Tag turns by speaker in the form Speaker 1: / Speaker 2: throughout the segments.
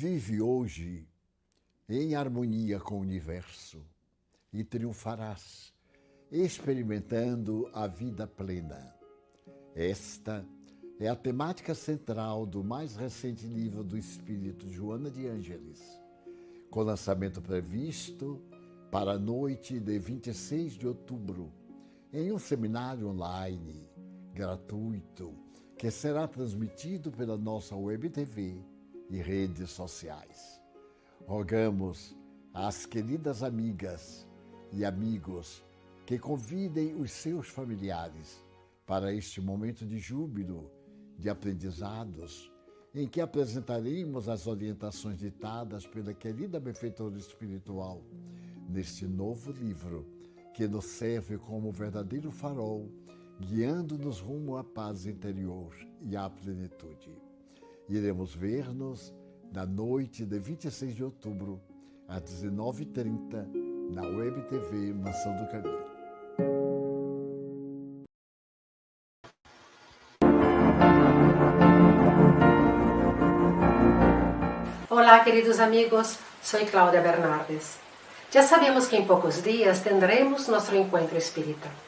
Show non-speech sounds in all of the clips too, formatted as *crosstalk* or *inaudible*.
Speaker 1: Vive hoje em harmonia com o universo e triunfarás, experimentando a vida plena. Esta é a temática central do mais recente livro do Espírito Joana de Ângeles, com lançamento previsto para a noite de 26 de outubro, em um seminário online gratuito que será transmitido pela nossa web TV e redes sociais. Rogamos às queridas amigas e amigos que convidem os seus familiares para este momento de júbilo, de aprendizados, em que apresentaremos as orientações ditadas pela querida benfeitora espiritual neste novo livro, que nos serve como verdadeiro farol, guiando-nos rumo à paz interior e à plenitude. Iremos ver-nos na noite de 26 de outubro, às 19h30, na Web TV Mansão do Caminho.
Speaker 2: Olá, queridos amigos, sou Cláudia Bernardes. Já sabemos que em poucos dias teremos nosso encontro espírita.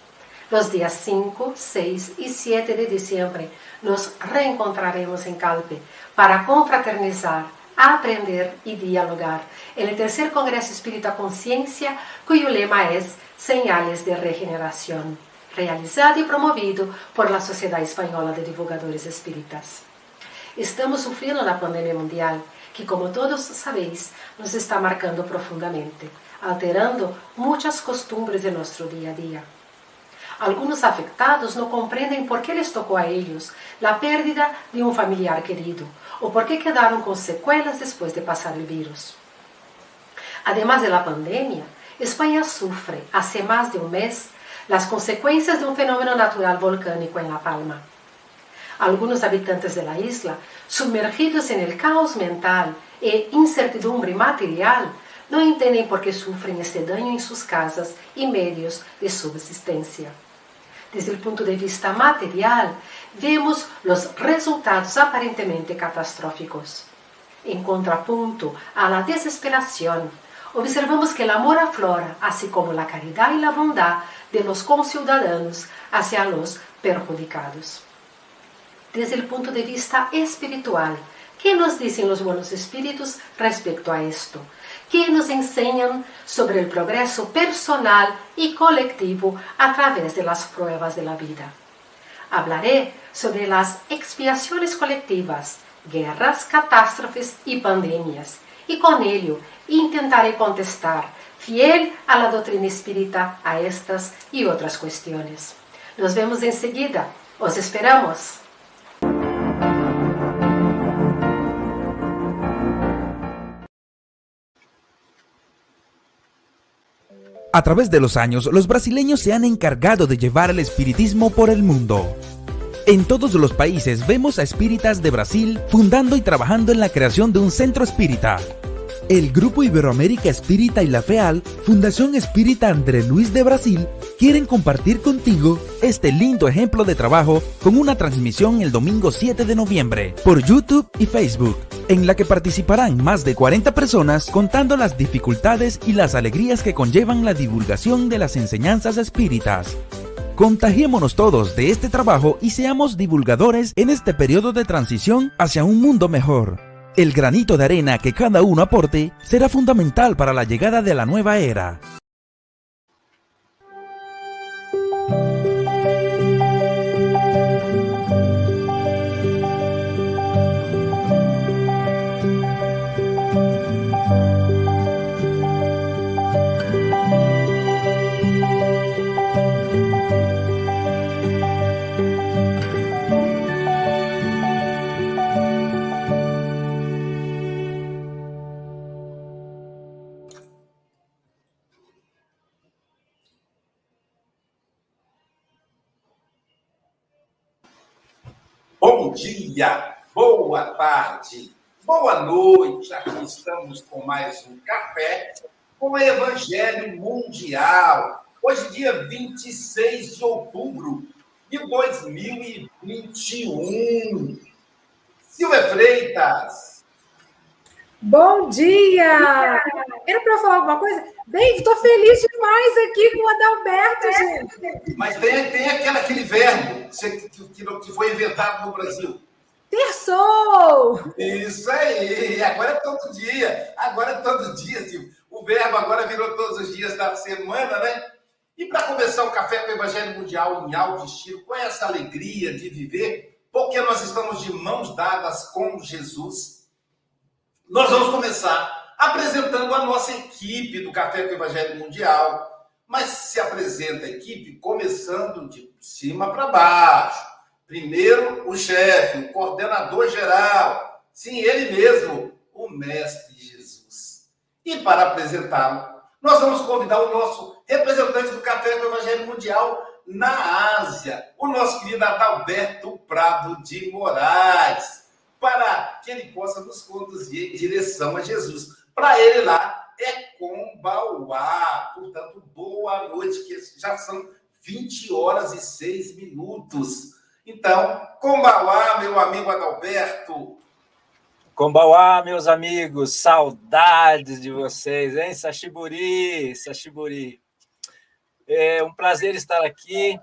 Speaker 2: Nos dias 5, 6 e 7 de dezembro, nos reencontraremos em Calpe para confraternizar, aprender e dialogar no terceiro Congresso Espírita Consciência, cujo lema é Señales de Regeneração, realizado e promovido por la Sociedade Espanhola de Divulgadores Espíritas. Estamos sofrendo na pandemia mundial, que, como todos sabeis, nos está marcando profundamente alterando muitas costumbres de nosso dia a dia. Alguns afectados não compreendem por que les tocou a eles a pérdida de um familiar querido ou por que quedaram com sequelas depois de passar o vírus. Además de la pandemia, Espanha sofre, há mais de um mês, as consequências de um fenômeno natural volcânico em La Palma. Alguns habitantes da isla, sumergidos em el caos mental e incertidumbre material, não entendem por que sofrem este dano em suas casas e meios de subsistência. Desde o ponto de vista material, vemos os resultados aparentemente catastróficos. Em contraponto à la desesperação, observamos que o amor aflora, assim como a caridade e a bondade de los conciudadanos hacia los perjudicados. Desde o ponto de vista espiritual, que nos dizem os bons espíritos respeito a isto? Que nos enseñan sobre el progreso personal y colectivo a través de las pruebas de la vida. Hablaré sobre las expiaciones colectivas, guerras, catástrofes y pandemias, y con ello intentaré contestar, fiel a la doctrina espírita, a estas y otras cuestiones. Nos vemos enseguida. Os esperamos.
Speaker 3: A través de los años, los brasileños se han encargado de llevar el espiritismo por el mundo. En todos los países vemos a espíritas de Brasil fundando y trabajando en la creación de un centro espírita. El Grupo Iberoamérica Espírita y la FEAL, Fundación Espírita André Luis de Brasil, quieren compartir contigo este lindo ejemplo de trabajo con una transmisión el domingo 7 de noviembre por YouTube y Facebook en la que participarán más de 40 personas contando las dificultades y las alegrías que conllevan la divulgación de las enseñanzas espíritas. Contagiémonos todos de este trabajo y seamos divulgadores en este periodo de transición hacia un mundo mejor. El granito de arena que cada uno aporte será fundamental para la llegada de la nueva era.
Speaker 4: Bom dia, boa tarde, boa noite. Aqui estamos com mais um café com o Evangelho Mundial. Hoje, dia 26 de outubro de 2021. Silvia Freitas.
Speaker 5: Bom dia! Era para falar alguma coisa? Bem, estou feliz demais aqui com o Adalberto, gente.
Speaker 4: Mas tem, tem aquele, aquele verbo que, que, que foi inventado no Brasil.
Speaker 5: Terçou!
Speaker 4: Isso aí! Agora é todo dia. Agora é todo dia, Silvio. O verbo agora virou todos os dias da semana, né? E para começar o Café com o Evangelho Mundial em alto estilo, com essa alegria de viver, porque nós estamos de mãos dadas com Jesus, nós vamos começar apresentando a nossa equipe do Café com o Evangelho Mundial. Mas se apresenta a equipe começando de cima para baixo. Primeiro, o chefe, o coordenador geral. Sim, ele mesmo, o Mestre Jesus. E para apresentá-lo, nós vamos convidar o nosso representante do Café do Evangelho Mundial na Ásia, o nosso querido Adalberto Prado de Moraes, para que ele possa nos conduzir em direção a Jesus. Para ele lá é Combauá. Portanto, boa noite, que já são 20 horas e 6 minutos. Então, Combauá, meu amigo Adalberto.
Speaker 6: Combauá, meus amigos, saudades de vocês, hein? Sashiburi, Sashiburi. É um prazer estar aqui.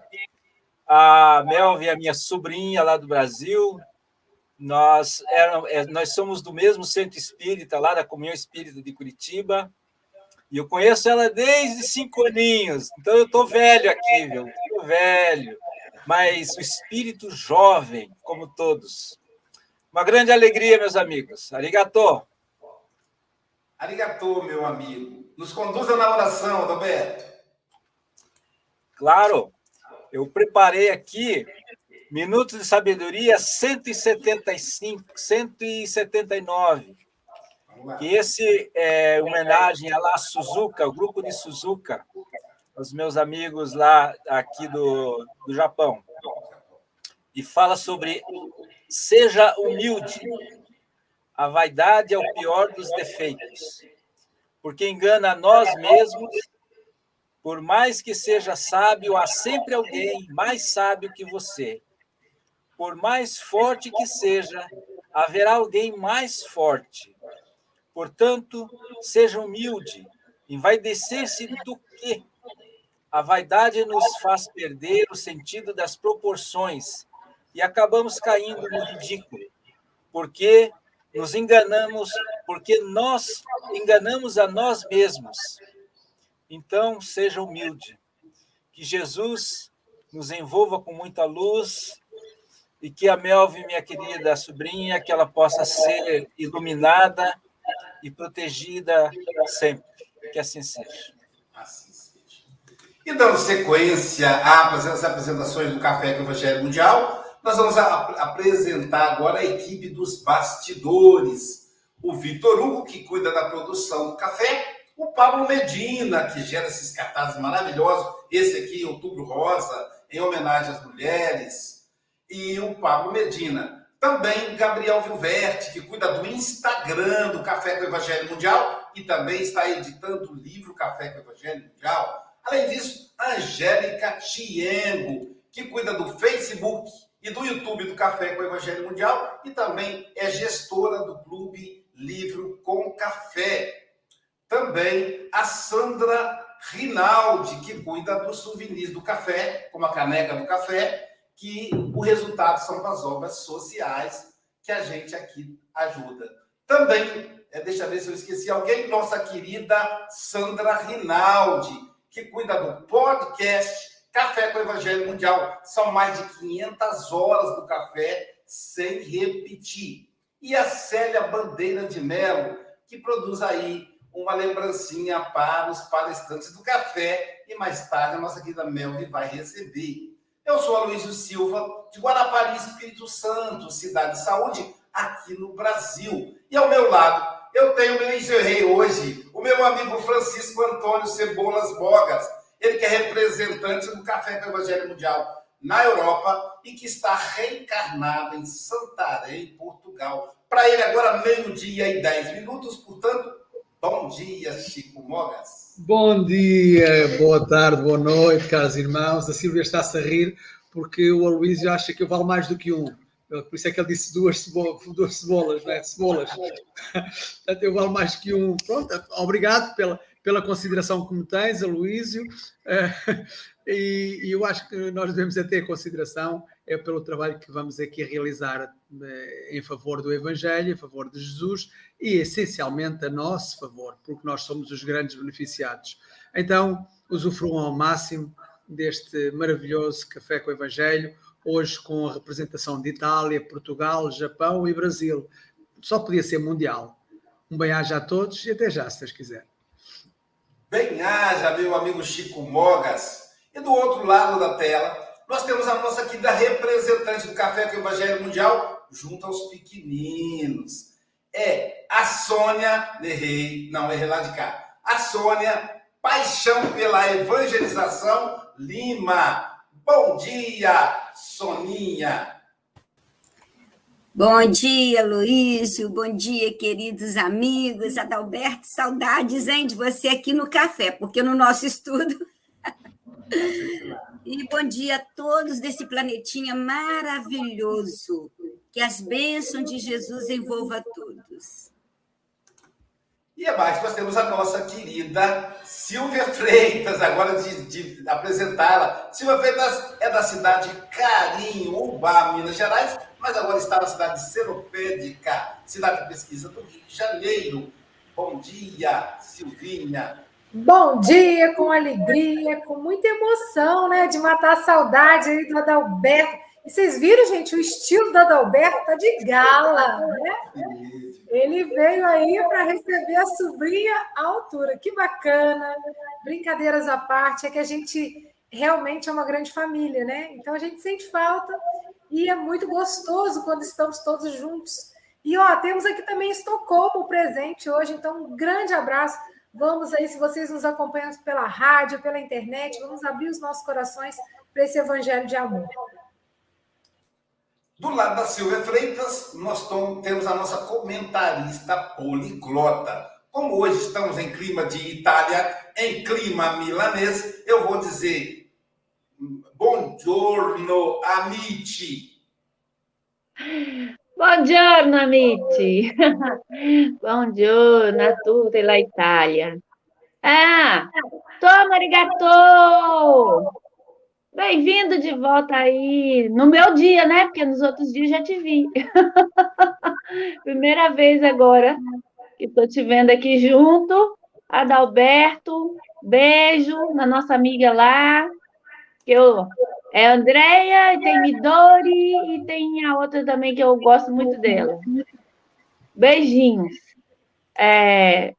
Speaker 6: A Melvi é minha sobrinha lá do Brasil. Nós, é, nós somos do mesmo centro espírita, lá da Comunhão Espírita de Curitiba. E eu conheço ela desde cinco aninhos. Então eu estou velho aqui, viu? Estou velho. Mas o espírito jovem, como todos. Uma grande alegria, meus amigos. Arigatô.
Speaker 4: Arigatô, meu amigo. Nos conduza na oração, Roberto.
Speaker 6: Claro, eu preparei aqui Minutos de Sabedoria 175, 179. E esse é homenagem a La Suzuka, o grupo de Suzuka, os meus amigos lá aqui do, do Japão. E fala sobre seja humilde. A vaidade é o pior dos defeitos, porque engana a nós mesmos por mais que seja sábio, há sempre alguém mais sábio que você. Por mais forte que seja, haverá alguém mais forte. Portanto, seja humilde, envaidecer-se do quê? A vaidade nos faz perder o sentido das proporções e acabamos caindo no ridículo, porque nos enganamos, porque nós enganamos a nós mesmos então, seja humilde. Que Jesus nos envolva com muita luz e que a Melvin, minha querida sobrinha, que ela possa ser iluminada e protegida sempre. Que assim seja. Assim
Speaker 4: seja. E dando sequência às apresentações do Café com o Evangelho Mundial, nós vamos apresentar agora a equipe dos bastidores. O Vitor Hugo, que cuida da produção do café, o Pablo Medina, que gera esses cartazes maravilhosos, esse aqui, Outubro Rosa, em homenagem às mulheres, e o Pablo Medina. Também Gabriel Vilverte, que cuida do Instagram do Café com o Evangelho Mundial e também está editando o livro Café com o Evangelho Mundial. Além disso, Angélica Tiengo, que cuida do Facebook e do YouTube do Café com o Evangelho Mundial e também é gestora do Clube Livro com Café. Também a Sandra Rinaldi, que cuida dos souvenirs do café, como a caneca do café, que o resultado são das obras sociais que a gente aqui ajuda. Também, é, deixa eu ver se eu esqueci alguém, nossa querida Sandra Rinaldi, que cuida do podcast Café com o Evangelho Mundial. São mais de 500 horas do café sem repetir. E a Célia Bandeira de Melo, que produz aí uma lembrancinha para os palestrantes do café e mais tarde a nossa querida Melvi vai receber. Eu sou Aloysio Silva, de Guarapari, Espírito Santo, cidade de saúde, aqui no Brasil. E ao meu lado, eu tenho meu engenrei hoje, o meu amigo Francisco Antônio Cebolas Bogas, ele que é representante do Café com o Evangelho Mundial na Europa e que está reencarnado em Santarém, Portugal. Para ele agora meio-dia e dez minutos, portanto, Bom dia, Chico Mogas.
Speaker 7: Bom dia, boa tarde, boa noite, caros irmãos. A Silvia está-se a rir porque o Aloysio acha que eu valo mais do que um. Por isso é que ele disse duas, cebolas, duas cebolas, né? Cebolas. *laughs* Portanto, eu valo mais que um. Pronto, obrigado pela, pela consideração que me tens, Aloísio. *laughs* E, e eu acho que nós devemos ter consideração é pelo trabalho que vamos aqui realizar em favor do Evangelho, em favor de Jesus e essencialmente a nosso favor, porque nós somos os grandes beneficiados. Então, usufruam ao máximo deste maravilhoso Café com o Evangelho, hoje com a representação de Itália, Portugal, Japão e Brasil. Só podia ser mundial. Um bem-aja a todos e até já, se vocês quiserem.
Speaker 4: Bem-aja, meu amigo Chico Mogas. E do outro lado da tela, nós temos a nossa querida representante do Café com o Evangelho Mundial, junto aos pequeninos. É a Sônia, errei, não, errei lá de cá. A Sônia, paixão pela evangelização, Lima. Bom dia, Soninha.
Speaker 8: Bom dia, Luísio. Bom dia, queridos amigos. Adalberto, saudades, hein, de você aqui no café, porque no nosso estudo e bom dia a todos desse planetinha maravilhoso. Que as bênçãos de Jesus envolva todos.
Speaker 4: E abaixo nós temos a nossa querida Silvia Freitas, agora de, de apresentá-la. Silvia Freitas é da cidade de Carinho, Ubá, Minas Gerais, mas agora está na cidade de Seropédica, cidade de pesquisa do Rio de Janeiro. Bom dia, Silvinha.
Speaker 5: Bom dia, com alegria, com muita emoção, né? De matar a saudade aí do Adalberto. E vocês viram, gente, o estilo do Adalberto tá de gala, né? Ele veio aí para receber a sobrinha à altura. Que bacana! Brincadeiras à parte, é que a gente realmente é uma grande família, né? Então a gente sente falta e é muito gostoso quando estamos todos juntos. E ó, temos aqui também Estocolmo presente hoje, então um grande abraço Vamos aí, se vocês nos acompanham pela rádio, pela internet, vamos abrir os nossos corações para esse evangelho de amor.
Speaker 4: Do lado da Silvia Freitas, nós temos a nossa comentarista poliglota. Como hoje estamos em clima de Itália, em clima milanês, eu vou dizer buongiorno amici. *laughs*
Speaker 9: Buongiorno amici, *laughs* buongiorno a tutti la Italia. Ah, toma arigato! Bem-vindo de volta aí, no meu dia, né? Porque nos outros dias já te vi. *laughs* Primeira vez agora que estou te vendo aqui junto. Adalberto, beijo na nossa amiga lá, que eu é a Andrea, e tem Midori, e tem a outra também que eu gosto muito dela. Beijinhos. É,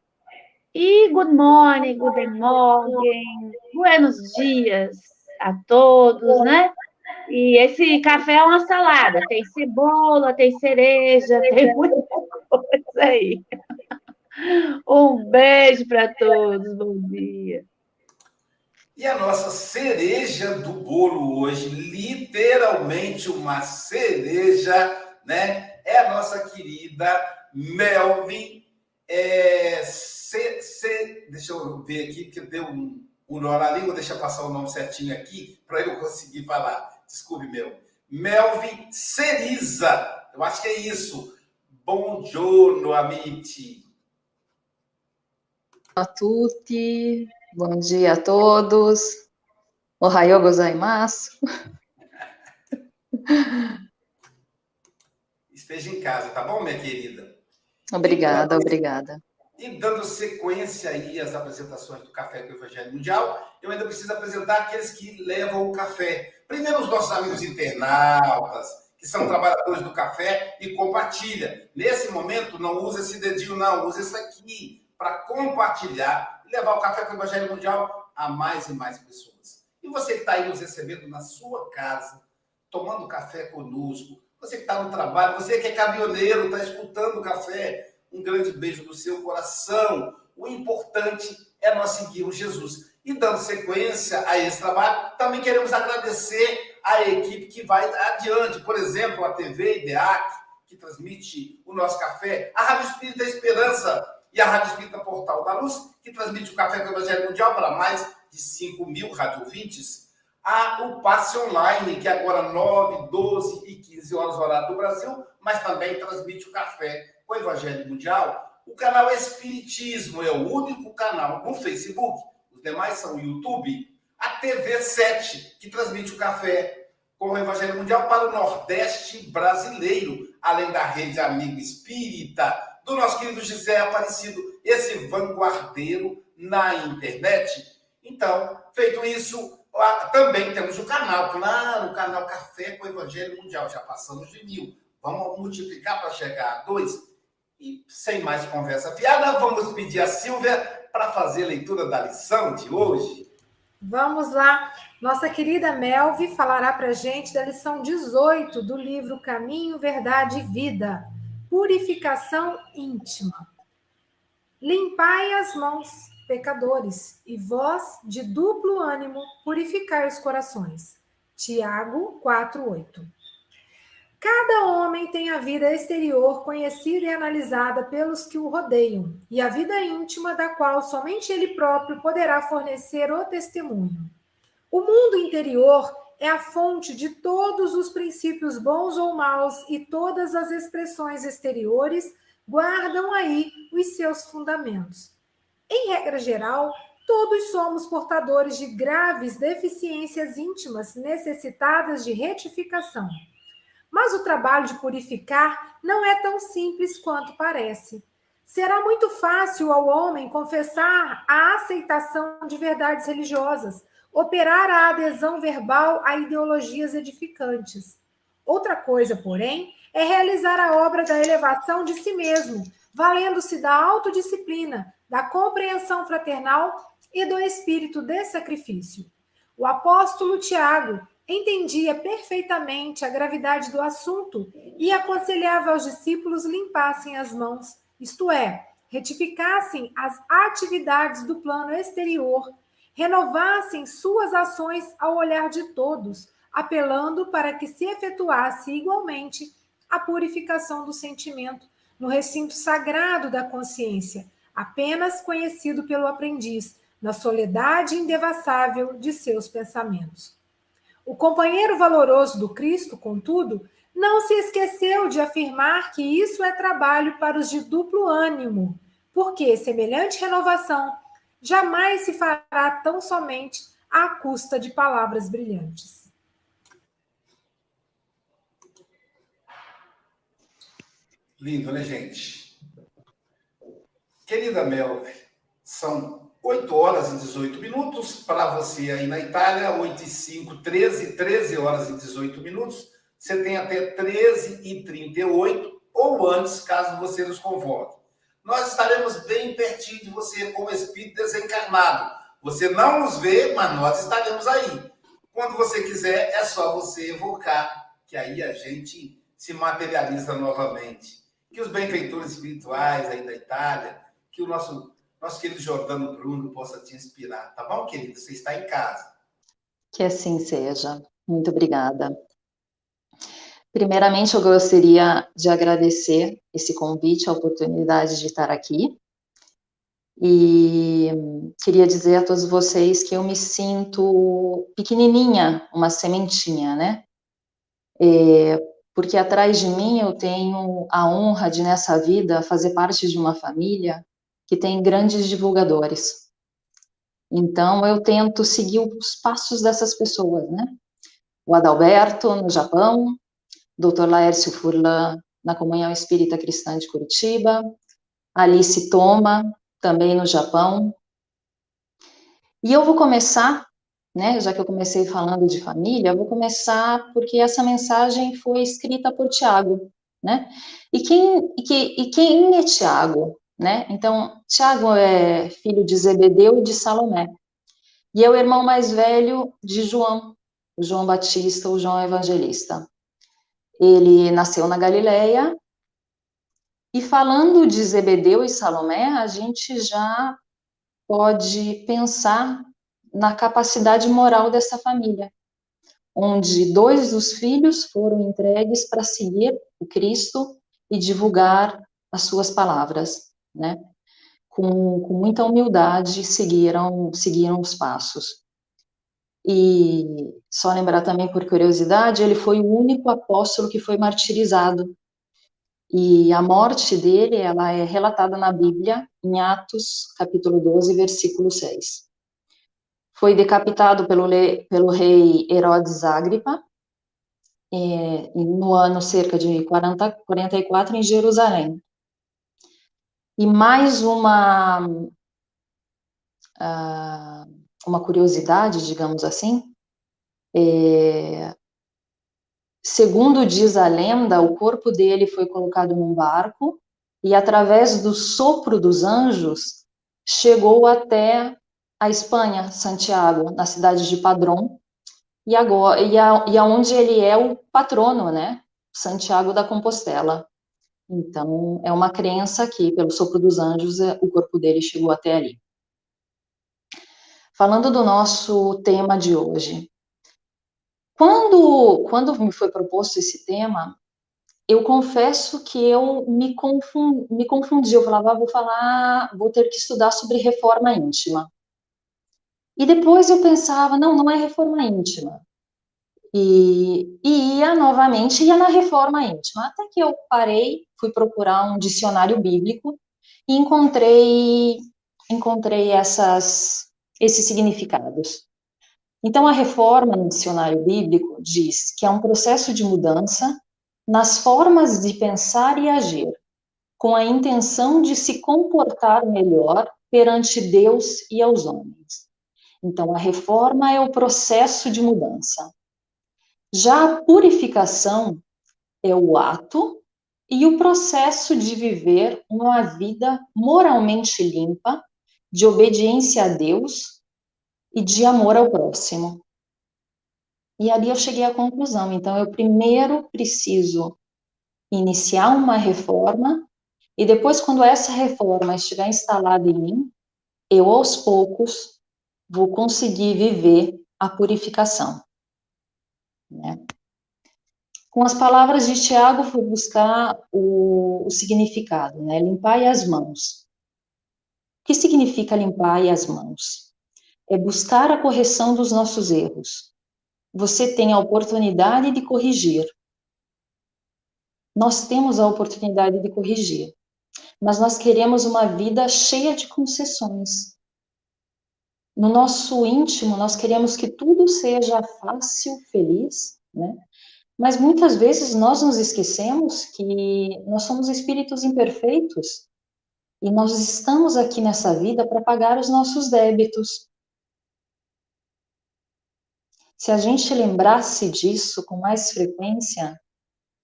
Speaker 9: e good morning, good morning, buenos dias a todos, né? E esse café é uma salada, tem cebola, tem cereja, tem muita coisa aí. *laughs* Um beijo para todos, bom dia.
Speaker 4: E a nossa cereja do bolo hoje, literalmente uma cereja, né? É a nossa querida Melvin. É, C, C, deixa eu ver aqui, porque deu um, um nó na língua, deixa eu passar o nome certinho aqui para eu conseguir falar. Desculpe, meu. Melvin Ceriza. Eu acho que é isso. Bom giorno, amici.
Speaker 10: a tutti, Bom dia a todos. Ohayou gozaimasu.
Speaker 4: Esteja em casa, tá bom, minha querida?
Speaker 10: Obrigada, e, obrigada.
Speaker 4: E dando sequência aí às apresentações do Café com o Evangelho Mundial, eu ainda preciso apresentar aqueles que levam o café. Primeiro, os nossos amigos internautas, que são trabalhadores do café e compartilha. Nesse momento, não use esse dedinho, não, use esse aqui para compartilhar levar o Café com o Evangelho Mundial a mais e mais pessoas. E você que está aí nos recebendo na sua casa, tomando café conosco, você que está no trabalho, você que é caminhoneiro, está escutando o café, um grande beijo no seu coração. O importante é nós seguirmos Jesus. E dando sequência a esse trabalho, também queremos agradecer a equipe que vai adiante. Por exemplo, a TV IDEAC, que transmite o nosso café, a Rádio Espírita Esperança, e a Rádio Espírita Portal da Luz, que transmite o Café com o Evangelho Mundial para mais de 5 mil radiovintes, há o passe online, que agora 9, 12 e 15 horas horário do Brasil, mas também transmite o café com o Evangelho Mundial. O canal Espiritismo é o único canal no Facebook, os demais são o YouTube, a TV 7, que transmite o café com o Evangelho Mundial para o Nordeste brasileiro, além da rede Amigo Espírita, do nosso querido José Aparecido, esse vanguardeiro na internet. Então, feito isso, também temos o canal, claro, o canal Café com o Evangelho Mundial, já passamos de mil. Vamos multiplicar para chegar a dois. E sem mais conversa fiada, vamos pedir a Silvia para fazer a leitura da lição de hoje.
Speaker 5: Vamos lá. Nossa querida Melvi falará para gente da lição 18 do livro Caminho, Verdade e Vida. Purificação íntima. Limpai as mãos, pecadores, e vós, de duplo ânimo, purificai os corações. Tiago 4:8. Cada homem tem a vida exterior conhecida e analisada pelos que o rodeiam, e a vida íntima da qual somente ele próprio poderá fornecer o testemunho. O mundo interior é a fonte de todos os princípios bons ou maus e todas as expressões exteriores guardam aí os seus fundamentos. Em regra geral, todos somos portadores de graves deficiências íntimas necessitadas de retificação. Mas o trabalho de purificar não é tão simples quanto parece. Será muito fácil ao homem confessar a aceitação de verdades religiosas, operar a adesão verbal a ideologias edificantes. Outra coisa, porém, é realizar a obra da elevação de si mesmo, valendo-se da autodisciplina, da compreensão fraternal e do espírito de sacrifício. O apóstolo Tiago entendia perfeitamente a gravidade do assunto e aconselhava aos discípulos limpassem as mãos, isto é, retificassem as atividades do plano exterior renovassem suas ações ao olhar de todos, apelando para que se efetuasse igualmente a purificação do sentimento no recinto sagrado da consciência, apenas conhecido pelo aprendiz, na soledade indevassável de seus pensamentos. O companheiro valoroso do Cristo, contudo, não se esqueceu de afirmar que isso é trabalho para os de duplo ânimo, porque semelhante renovação jamais se fará tão somente à custa de palavras brilhantes.
Speaker 4: Lindo, né, gente? Querida Mel, são 8 horas e 18 minutos. Para você aí na Itália, 8 e 5, 13, 13 horas e 18 minutos. Você tem até 13 e 38 ou antes, caso você nos convoque nós estaremos bem pertinho de você como espírito desencarnado. Você não nos vê, mas nós estaremos aí. Quando você quiser, é só você evocar, que aí a gente se materializa novamente. Que os benfeitores espirituais aí da Itália, que o nosso, nosso querido Jordano Bruno possa te inspirar. Tá bom, querido? Você está em casa.
Speaker 10: Que assim seja. Muito obrigada. Primeiramente, eu gostaria de agradecer esse convite, a oportunidade de estar aqui. E queria dizer a todos vocês que eu me sinto pequenininha, uma sementinha, né? É, porque atrás de mim eu tenho a honra de, nessa vida, fazer parte de uma família que tem grandes divulgadores. Então, eu tento seguir os passos dessas pessoas, né? O Adalberto, no Japão, Dr. Laércio Furlan, na Comunhão Espírita Cristã de Curitiba, Alice Toma, também no Japão. E eu vou começar, né, já que eu comecei falando de família, vou começar porque essa mensagem foi escrita por Tiago, né? E quem, e, e quem é Tiago, né? Então, Tiago é filho de Zebedeu e de Salomé. E é o irmão mais velho de João, João Batista, o João Evangelista. Ele nasceu na Galileia. E falando de Zebedeu e Salomé, a gente já pode pensar na capacidade moral dessa família, onde dois dos filhos foram entregues para seguir o Cristo e divulgar as suas palavras, né? Com, com muita humildade seguiram seguiram os passos. E só lembrar também por curiosidade, ele foi o único apóstolo que foi martirizado. E a morte dele, ela é relatada na Bíblia, em Atos, capítulo 12, versículo 6. Foi decapitado pelo, pelo rei Herodes Agripa, é, no ano cerca de 40, 44, em Jerusalém. E mais uma, uh, uma curiosidade, digamos assim, é, segundo diz a lenda, o corpo dele foi colocado num barco e, através do sopro dos anjos, chegou até a Espanha, Santiago, na cidade de Padrón, e agora e, a, e aonde ele é o patrono, né? Santiago da Compostela. Então, é uma crença que, pelo sopro dos anjos, é, o corpo dele chegou até ali. Falando do nosso tema de hoje. Quando, quando me foi proposto esse tema, eu confesso que eu me, confundi, me confundi. Eu falava, ah, vou falar, vou ter que estudar sobre reforma íntima. E depois eu pensava, não, não é reforma íntima. E, e ia novamente, ia na reforma íntima. Até que eu parei, fui procurar um dicionário bíblico e encontrei, encontrei essas, esses significados. Então, a reforma no dicionário bíblico diz que é um processo de mudança nas formas de pensar e agir, com a intenção de se comportar melhor perante Deus e aos homens. Então, a reforma é o processo de mudança. Já a purificação é o ato e o processo de viver uma vida moralmente limpa, de obediência a Deus e de amor ao próximo. E ali eu cheguei à conclusão. Então, eu primeiro preciso iniciar uma reforma, e depois, quando essa reforma estiver instalada em mim, eu aos poucos vou conseguir viver a purificação. Né? Com as palavras de Tiago, fui buscar o, o significado, né? Limpar as mãos. Que significa limpar as mãos? É buscar a correção dos nossos erros. Você tem a oportunidade de corrigir. Nós temos a oportunidade de corrigir, mas nós queremos uma vida cheia de concessões, no nosso íntimo, nós queremos que tudo seja fácil, feliz, né? Mas muitas vezes nós nos esquecemos que nós somos espíritos imperfeitos e nós estamos aqui nessa vida para pagar os nossos débitos. Se a gente lembrasse disso com mais frequência,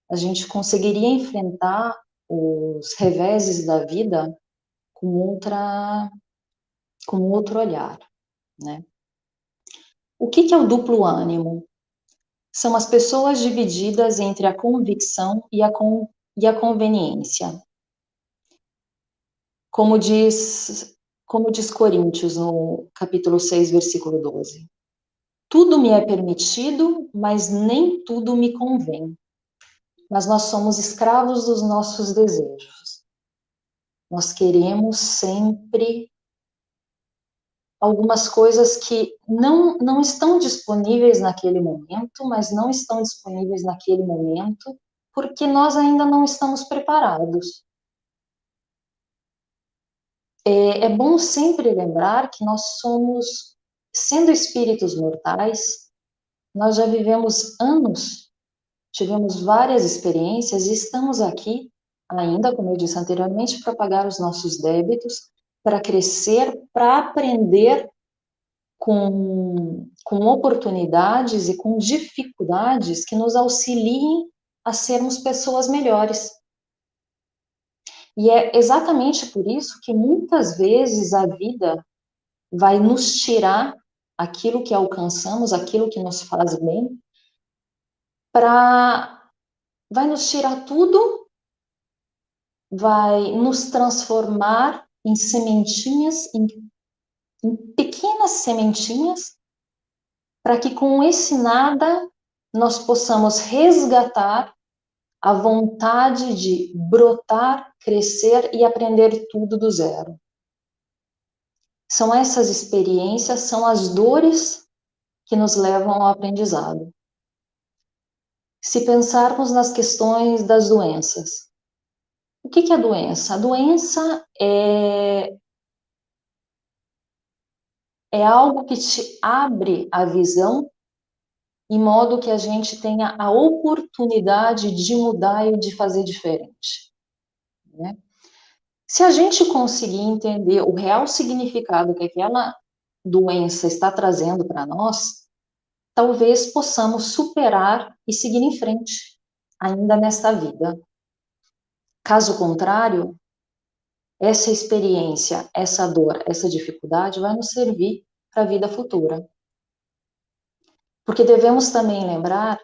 Speaker 10: a gente conseguiria enfrentar os reveses da vida com outra com outro olhar. Né? O que, é o duplo ânimo? São as pessoas divididas entre a convicção e a, con, e a conveniência. Como diz, como diz Coríntios no capítulo 6, versículo 12. Tudo me é permitido, mas nem tudo me convém. Mas nós somos escravos dos nossos desejos. Nós queremos sempre algumas coisas que não, não estão disponíveis naquele momento, mas não estão disponíveis naquele momento porque nós ainda não estamos preparados. É, é bom sempre lembrar que nós somos, sendo espíritos mortais, nós já vivemos anos, tivemos várias experiências e estamos aqui ainda, como eu disse anteriormente, para pagar os nossos débitos, para crescer, para aprender com, com oportunidades e com dificuldades que nos auxiliem a sermos pessoas melhores. E é exatamente por isso que muitas vezes a vida vai nos tirar aquilo que alcançamos, aquilo que nos faz bem, para vai nos tirar tudo, vai nos transformar em sementinhas, em, em pequenas sementinhas, para que com esse nada nós possamos resgatar a vontade de brotar, crescer e aprender tudo do zero. São essas experiências, são as dores que nos levam ao aprendizado. Se pensarmos nas questões das doenças, o que, é a doença? A doença é, é algo que te abre a visão em modo que a gente tenha a oportunidade de mudar e de fazer diferente. Né? Se a gente conseguir entender o real significado que aquela doença está trazendo para nós, talvez possamos superar e seguir em frente, ainda nesta vida. Caso contrário, essa experiência, essa dor, essa dificuldade vai nos servir para a vida futura. Porque devemos também lembrar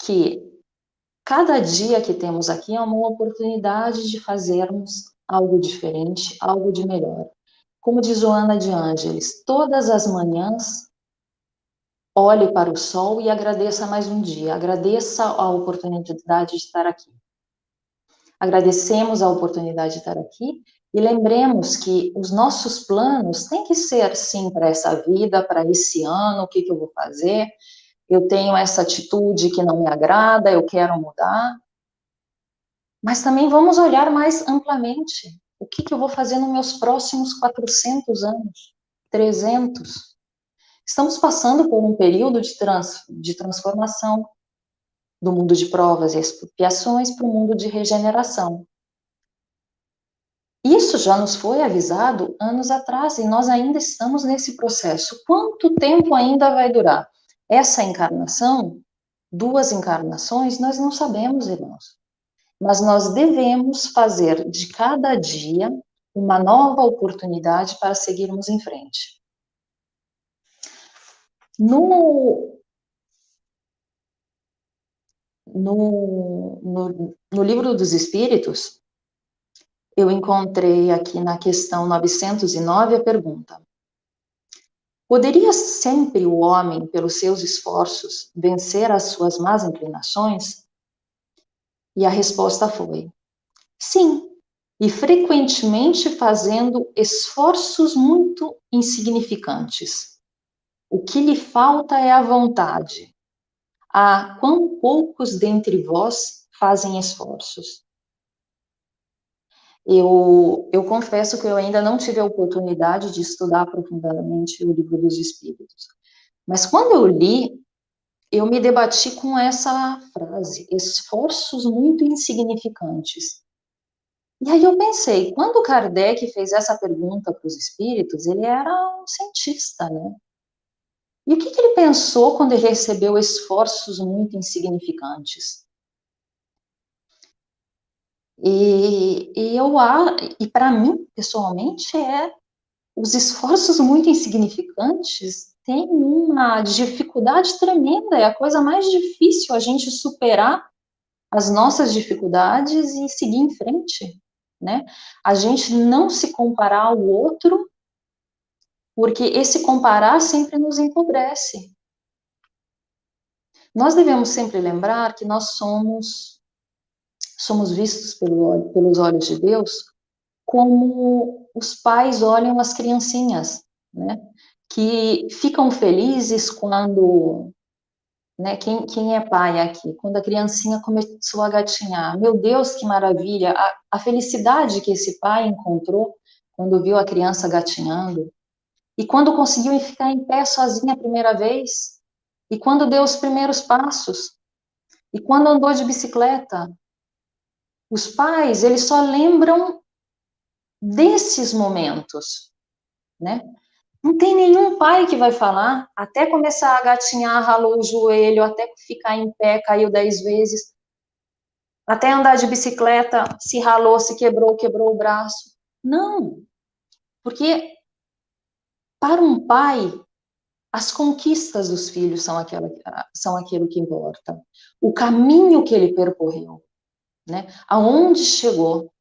Speaker 10: que cada dia que temos aqui é uma oportunidade de fazermos algo diferente, algo de melhor. Como diz Joana de Ângeles, todas as manhãs olhe para o sol e agradeça mais um dia, agradeça a oportunidade de estar aqui. Agradecemos a oportunidade de estar aqui e lembremos que os nossos planos têm que ser, sim, para essa vida, para esse ano, o que, que eu vou fazer. Eu tenho essa atitude que não me agrada, eu quero mudar. Mas também vamos olhar mais amplamente. O que, que eu vou fazer nos meus próximos 400 anos? 300? Estamos passando por um período de, trans, de transformação do mundo de provas e expiações para o mundo de regeneração. Isso já nos foi avisado anos atrás e nós ainda estamos nesse processo. Quanto tempo ainda vai durar? Essa encarnação, duas encarnações, nós não sabemos, irmãos. Mas nós devemos fazer de cada dia uma nova oportunidade para seguirmos em frente. No, no, no, no livro dos Espíritos, eu encontrei aqui na questão 909 a pergunta: Poderia sempre o homem, pelos seus esforços, vencer as suas más inclinações? E a resposta foi: sim, e frequentemente fazendo esforços muito insignificantes. O que lhe falta é a vontade. Ah, quão poucos dentre vós fazem esforços. Eu, eu confesso que eu ainda não tive a oportunidade de estudar profundamente o livro dos Espíritos. Mas quando eu li, eu me debati com essa frase: esforços muito insignificantes. E aí eu pensei, quando Kardec fez essa pergunta para os espíritos, ele era um cientista, né? E o que, que ele pensou quando ele recebeu esforços muito insignificantes? E, e eu e para mim pessoalmente é os esforços muito insignificantes têm uma dificuldade tremenda, é a coisa mais difícil a gente superar as nossas dificuldades e seguir em frente, né? A gente não se comparar ao outro, porque esse comparar sempre nos empobrece. Nós devemos sempre lembrar que nós somos somos vistos pelo, pelos olhos de Deus como os pais olham as criancinhas, né? Que ficam felizes quando, né? Quem, quem é pai aqui? Quando a criancinha começou a gatinhar, meu Deus, que maravilha! A, a felicidade que esse pai encontrou quando viu a criança gatinhando e quando conseguiu ficar em pé sozinha a primeira vez e quando deu os primeiros passos e quando andou de bicicleta os pais, eles só lembram desses momentos, né? Não tem nenhum pai que vai falar, até começar a gatinhar, ralou o joelho, até ficar em pé, caiu dez vezes, até andar de bicicleta, se ralou, se quebrou, quebrou o braço. Não, porque para um pai, as conquistas dos filhos são, aquela, são aquilo que importa. O caminho que ele percorreu né? Aonde chegou?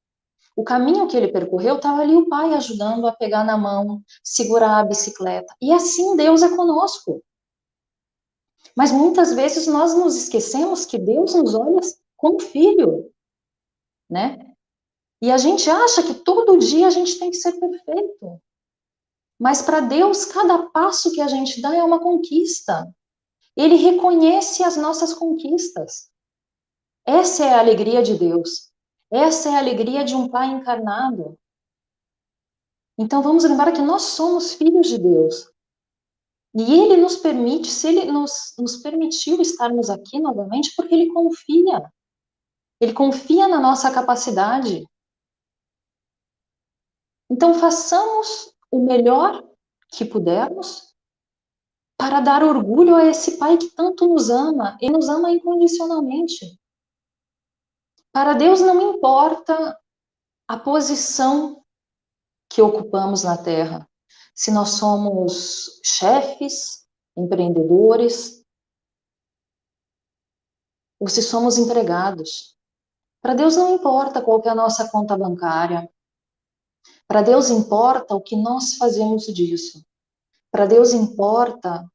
Speaker 10: O caminho que ele percorreu estava ali o pai ajudando a pegar na mão, segurar a bicicleta. E assim Deus é conosco. Mas muitas vezes nós nos esquecemos que Deus nos olha como filho, né? E a gente acha que todo dia a gente tem que ser perfeito. Mas para Deus, cada passo que a gente dá é uma conquista. Ele reconhece as nossas conquistas. Essa é a alegria de Deus. Essa é a alegria de um Pai encarnado. Então vamos lembrar que nós somos filhos de Deus. E Ele nos permite, se Ele nos, nos permitiu estarmos aqui novamente, porque Ele confia. Ele confia na nossa capacidade. Então façamos o melhor que pudermos para dar orgulho a esse Pai que tanto nos ama e nos ama incondicionalmente. Para Deus não importa a posição que ocupamos na Terra, se nós somos chefes, empreendedores, ou se somos empregados. Para Deus não importa qual é a nossa conta bancária. Para Deus importa o que nós fazemos disso. Para Deus importa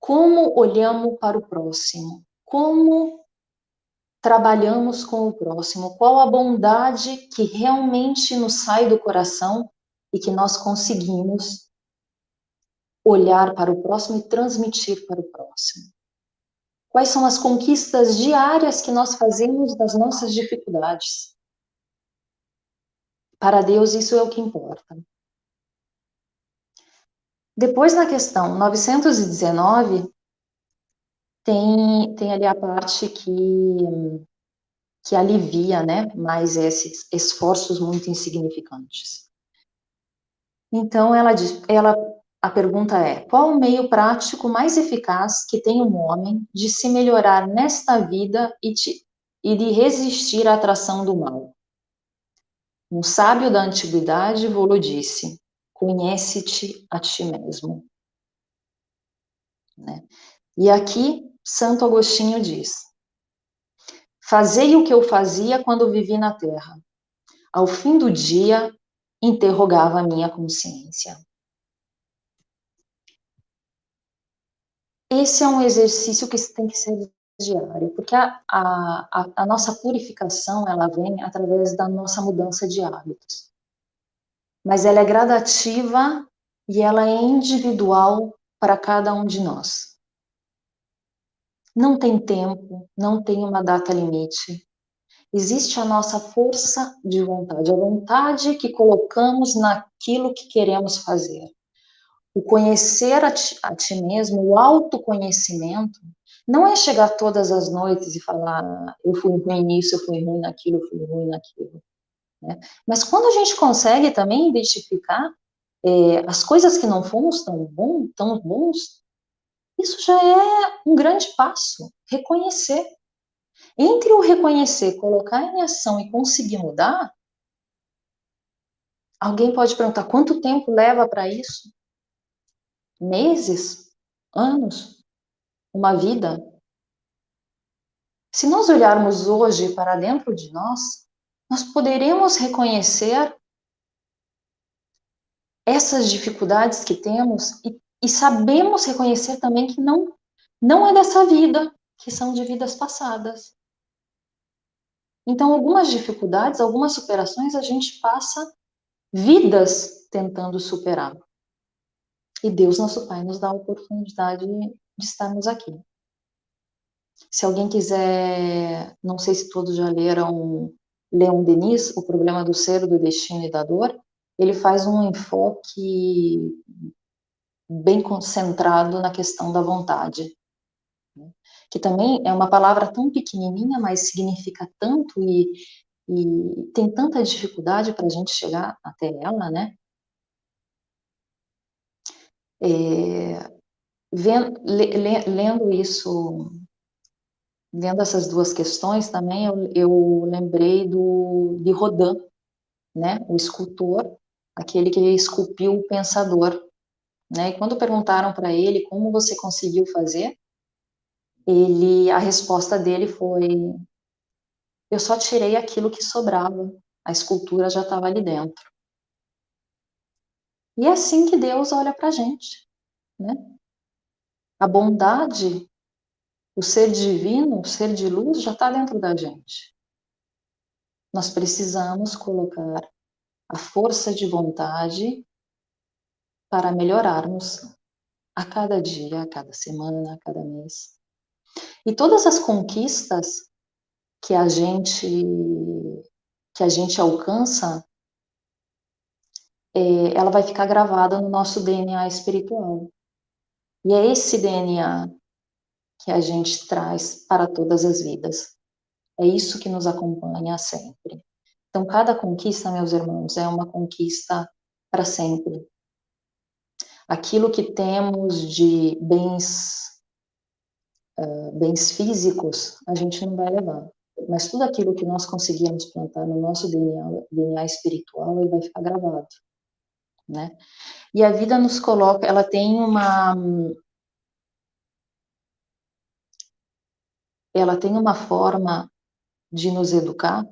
Speaker 10: como olhamos para o próximo, como trabalhamos com o próximo, qual a bondade que realmente nos sai do coração e que nós conseguimos olhar para o próximo e transmitir para o próximo. Quais são as conquistas diárias que nós fazemos das nossas dificuldades? Para Deus, isso é o que importa. Depois, na questão 919, tem, tem ali a parte que, que alivia, né, mais esses esforços muito insignificantes. Então, ela diz, ela, a pergunta é, qual o meio prático mais eficaz que tem um homem de se melhorar nesta vida e, de, e de resistir à atração do mal? Um sábio da antiguidade vou disse, conhece-te a ti mesmo. Né? E aqui, Santo Agostinho diz: Fazei o que eu fazia quando vivi na terra. Ao fim do dia, interrogava a minha consciência. Esse é um exercício que tem que ser diário, porque a, a, a nossa purificação ela vem através da nossa mudança de hábitos mas ela é gradativa e ela é individual para cada um de nós. Não tem tempo, não tem uma data limite. Existe a nossa força de vontade, a vontade que colocamos naquilo que queremos fazer. O conhecer a ti, a ti mesmo, o autoconhecimento, não é chegar todas as noites e falar eu fui ruim nisso, eu fui ruim naquilo, eu fui ruim naquilo. Né? Mas quando a gente consegue também identificar é, as coisas que não fomos tão, bom, tão bons, isso já é um grande passo. Reconhecer. Entre o reconhecer, colocar em ação e conseguir mudar, alguém pode perguntar quanto tempo leva para isso? Meses? Anos? Uma vida? Se nós olharmos hoje para dentro de nós, nós poderemos reconhecer essas dificuldades que temos e, e, sabemos reconhecer também que não, não é dessa vida, que são de vidas passadas. Então, algumas dificuldades, algumas superações, a gente passa vidas tentando superar. E Deus, nosso Pai, nos dá a oportunidade de estarmos aqui. Se alguém quiser, não sei se todos já leram Leon Denis, O Problema do Ser, do Destino e da Dor, ele faz um enfoque bem concentrado na questão da vontade, né? que também é uma palavra tão pequenininha, mas significa tanto e, e tem tanta dificuldade para a gente chegar até ela, né? É, vendo, le, lendo isso vendo essas duas questões também, eu, eu lembrei do, de Rodin, né, o escultor, aquele que esculpiu o pensador. Né, e quando perguntaram para ele como você conseguiu fazer, ele, a resposta dele foi: eu só tirei aquilo que sobrava, a escultura já estava ali dentro. E é assim que Deus olha para a gente, né? A bondade o ser divino, o ser de luz já está dentro da gente. Nós precisamos colocar a força de vontade para melhorarmos a cada dia, a cada semana, a cada mês. E todas as conquistas que a gente que a gente alcança, é, ela vai ficar gravada no nosso DNA espiritual. E é esse DNA que a gente traz para todas as vidas. É isso que nos acompanha sempre. Então, cada conquista, meus irmãos, é uma conquista para sempre. Aquilo que temos de bens, uh, bens físicos, a gente não vai levar. Mas tudo aquilo que nós conseguimos plantar no nosso DNA, DNA espiritual, ele vai ficar gravado. Né? E a vida nos coloca, ela tem uma ela tem uma forma de nos educar,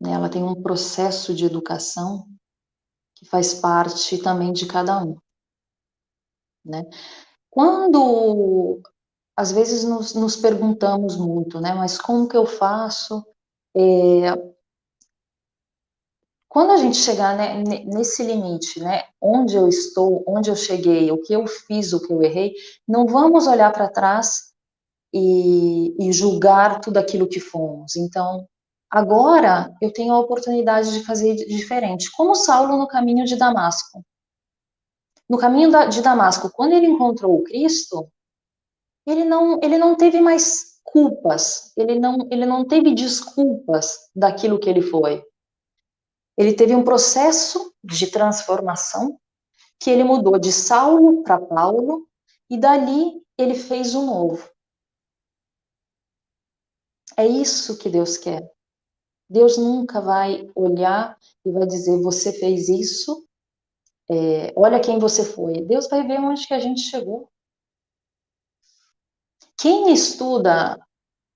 Speaker 10: né? ela tem um processo de educação que faz parte também de cada um. Né? Quando, às vezes, nos, nos perguntamos muito, né, mas como que eu faço? É, quando a gente chegar né, nesse limite, né, onde eu estou, onde eu cheguei, o que eu fiz, o que eu errei, não vamos olhar para trás e, e julgar tudo aquilo que fomos. Então, agora eu tenho a oportunidade de fazer diferente, como Saulo no caminho de Damasco. No caminho de Damasco, quando ele encontrou o Cristo, ele não, ele não teve mais culpas, ele não, ele não teve desculpas daquilo que ele foi. Ele teve um processo de transformação que ele mudou de Saulo para Paulo e dali ele fez o novo. É isso que Deus quer. Deus nunca vai olhar e vai dizer, você fez isso, é, olha quem você foi. Deus vai ver onde que a gente chegou. Quem estuda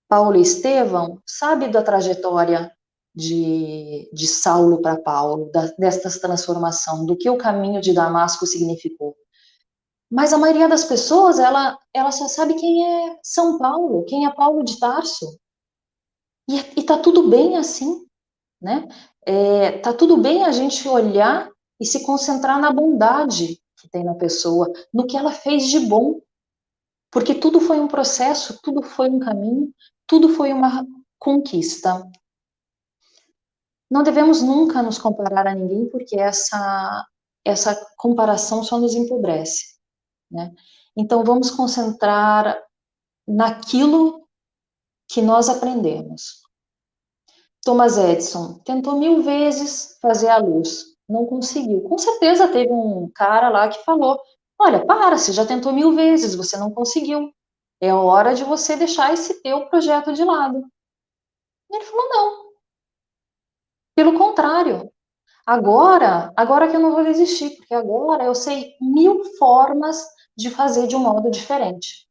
Speaker 10: Paulo e Estevão sabe da trajetória de, de Saulo para Paulo, da, desta transformação, do que o caminho de Damasco significou. Mas a maioria das pessoas, ela, ela só sabe quem é São Paulo, quem é Paulo de Tarso. E, e tá tudo bem assim, né? É, tá tudo bem a gente olhar e se concentrar na bondade que tem na pessoa, no que ela fez de bom. Porque tudo foi um processo, tudo foi um caminho, tudo foi uma conquista. Não devemos nunca nos comparar a ninguém, porque essa, essa comparação só nos empobrece. Né? Então, vamos concentrar naquilo que nós aprendemos. Thomas Edison tentou mil vezes fazer a luz, não conseguiu. Com certeza teve um cara lá que falou: Olha, para, você já tentou mil vezes, você não conseguiu. É hora de você deixar esse teu projeto de lado. E ele falou: Não. Pelo contrário, agora, agora que eu não vou resistir, porque agora eu sei mil formas de fazer de um modo diferente.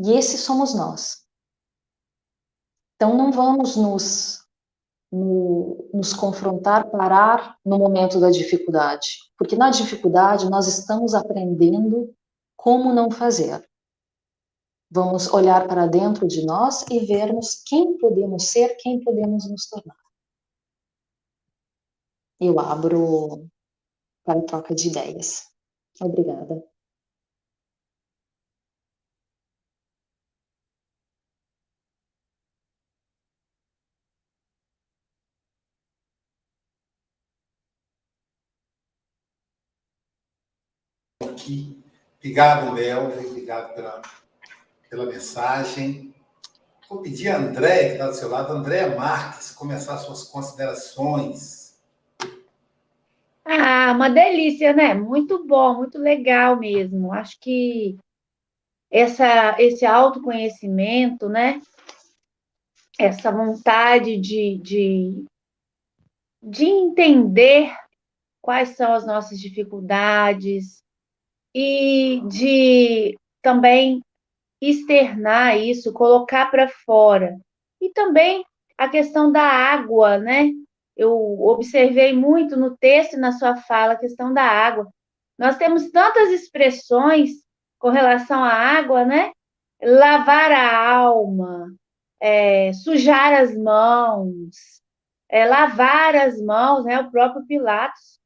Speaker 10: E esses somos nós. Então, não vamos nos, no, nos confrontar, parar no momento da dificuldade, porque na dificuldade nós estamos aprendendo como não fazer. Vamos olhar para dentro de nós e vermos quem podemos ser, quem podemos nos tornar. Eu abro para troca de ideias. Obrigada.
Speaker 4: Aqui. Obrigado, Léo, obrigado pela, pela mensagem. Vou pedir a Andréia, que está do seu lado, Andréia Marques, começar suas considerações.
Speaker 9: Ah, uma delícia, né? Muito bom, muito legal mesmo. Acho que essa, esse autoconhecimento, né? Essa vontade de, de, de entender quais são as nossas dificuldades, e de também externar isso, colocar para fora. E também a questão da água, né? Eu observei muito no texto na sua fala a questão da água. Nós temos tantas expressões com relação à água, né? Lavar a alma, é, sujar as mãos, é, lavar as mãos, né? O próprio Pilatos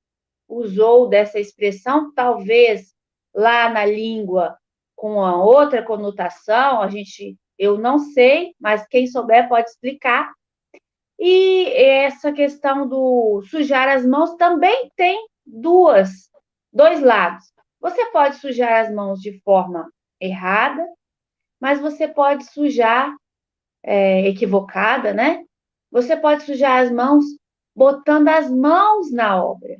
Speaker 9: usou dessa expressão, talvez lá na língua com uma outra conotação, a gente, eu não sei, mas quem souber pode explicar. E essa questão do sujar as mãos também tem duas, dois lados. Você pode sujar as mãos de forma errada, mas você pode sujar é, equivocada, né? Você pode sujar as mãos botando as mãos na obra.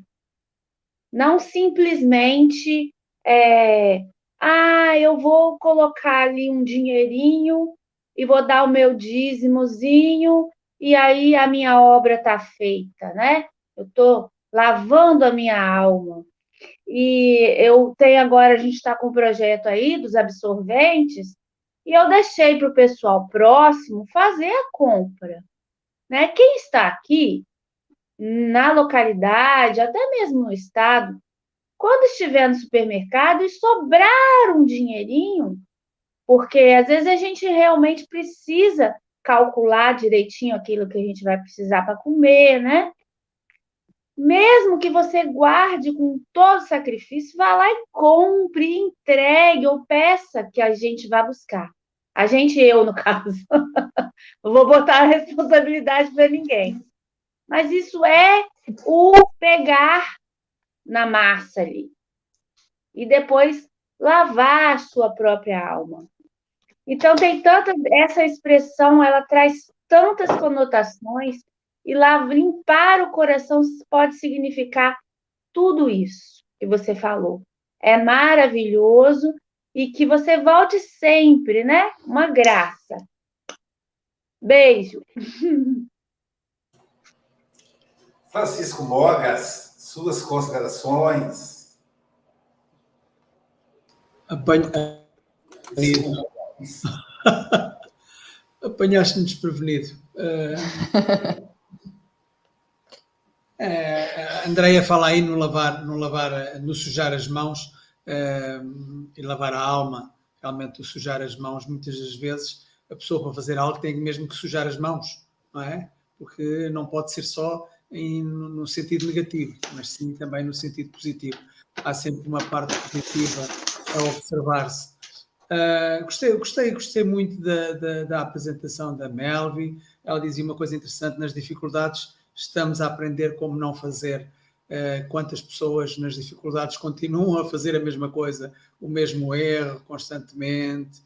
Speaker 9: Não simplesmente, é, ah, eu vou colocar ali um dinheirinho e vou dar o meu dízimozinho e aí a minha obra está feita, né? Eu estou lavando a minha alma. E eu tenho agora, a gente está com um projeto aí dos absorventes, e eu deixei para o pessoal próximo fazer a compra. Né? Quem está aqui na localidade, até mesmo no estado, quando estiver no supermercado e sobrar um dinheirinho, porque às vezes a gente realmente precisa calcular direitinho aquilo que a gente vai precisar para comer, né? Mesmo que você guarde com todo sacrifício, vá lá e compre, entregue ou peça que a gente vá buscar. A gente, eu, no *laughs* caso. Não vou botar a responsabilidade para ninguém. Mas isso é o pegar na massa ali. E depois lavar a sua própria alma. Então tem tanta essa expressão, ela traz tantas conotações e lá limpar o coração pode significar tudo isso que você falou. É maravilhoso e que você volte sempre, né? Uma graça. Beijo. *laughs*
Speaker 4: Francisco Mogas, suas considerações.
Speaker 7: Apanha... *laughs* Apanhaste-me desprevenido. Uh... Uh, *laughs* Andréia fala aí no lavar, no lavar, no sujar as mãos uh, e lavar a alma. Realmente, o sujar as mãos, muitas das vezes, a pessoa para fazer algo tem mesmo que sujar as mãos, não é? Porque não pode ser só em, no sentido negativo, mas sim também no sentido positivo. Há sempre uma parte positiva a observar-se. Uh, gostei, gostei, gostei muito da, da, da apresentação da Melvi. Ela dizia uma coisa interessante nas dificuldades estamos a aprender como não fazer. Uh, quantas pessoas nas dificuldades continuam a fazer a mesma coisa, o mesmo erro constantemente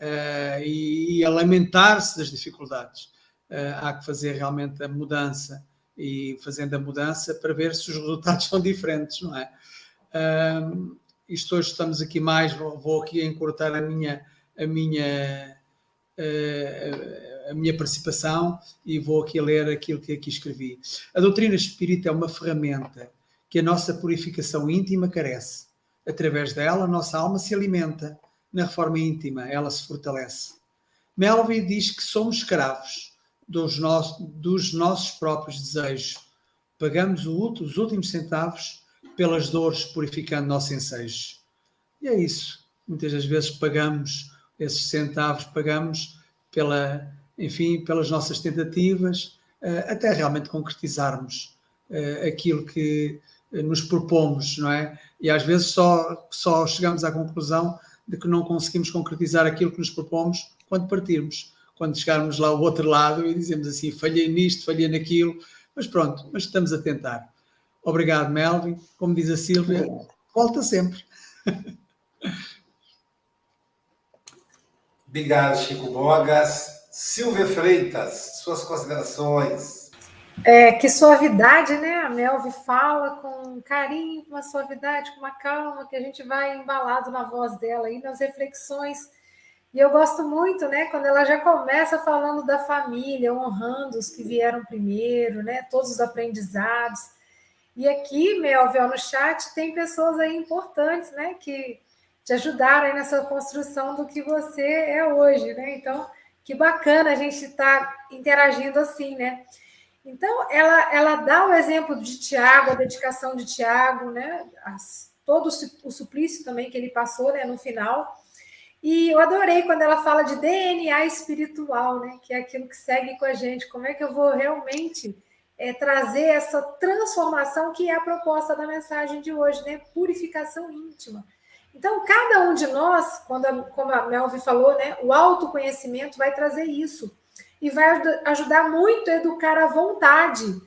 Speaker 7: uh, e, e, a lamentar-se das dificuldades. Há que fazer realmente a mudança e fazendo a mudança para ver se os resultados *laughs* são diferentes, não é? isto hoje estamos aqui mais, vou, vou aqui encurtar a minha, a minha a minha participação e vou aqui ler aquilo que aqui escrevi. A doutrina espírita é uma ferramenta que a nossa purificação íntima carece. Através dela, a nossa alma se alimenta. Na reforma íntima, ela se fortalece. Melvin diz que somos escravos dos, nossos, dos nossos próprios desejos. Pagamos os últimos centavos pelas dores, purificando nossos ensejos. E é isso. Muitas das vezes pagamos esses centavos, pagamos pela enfim, pelas nossas tentativas, eh, até realmente concretizarmos eh, aquilo que eh, nos propomos, não é? E às vezes só, só chegamos à conclusão de que não conseguimos concretizar aquilo que nos propomos quando partirmos, quando chegarmos lá ao outro lado e dizemos assim, falhei nisto, falhei naquilo, mas pronto, mas estamos a tentar. Obrigado, Melvin. Como diz a Silvia, volta sempre. *laughs*
Speaker 4: Obrigado, Chico Bogas. Silvia Freitas, suas considerações.
Speaker 5: É, que suavidade, né? A Melvi fala com carinho, com uma suavidade, com uma calma, que a gente vai embalado na voz dela aí, nas reflexões. E eu gosto muito, né, quando ela já começa falando da família, honrando os que vieram primeiro, né, todos os aprendizados. E aqui, Melvi, no chat, tem pessoas aí importantes, né, que te ajudaram aí nessa construção do que você é hoje, né? Então, que bacana a gente estar tá interagindo assim, né? Então, ela, ela dá o exemplo de Tiago, a dedicação de Tiago, né? As, todo o suplício também que ele passou né, no final. E eu adorei quando ela fala de DNA espiritual, né? Que é aquilo que segue com a gente. Como é que eu vou realmente é, trazer essa transformação que é a proposta da mensagem de hoje, né? Purificação íntima. Então, cada um de nós, quando a, como a Melvi falou, né, o autoconhecimento vai trazer isso e vai ajudar muito a educar a vontade.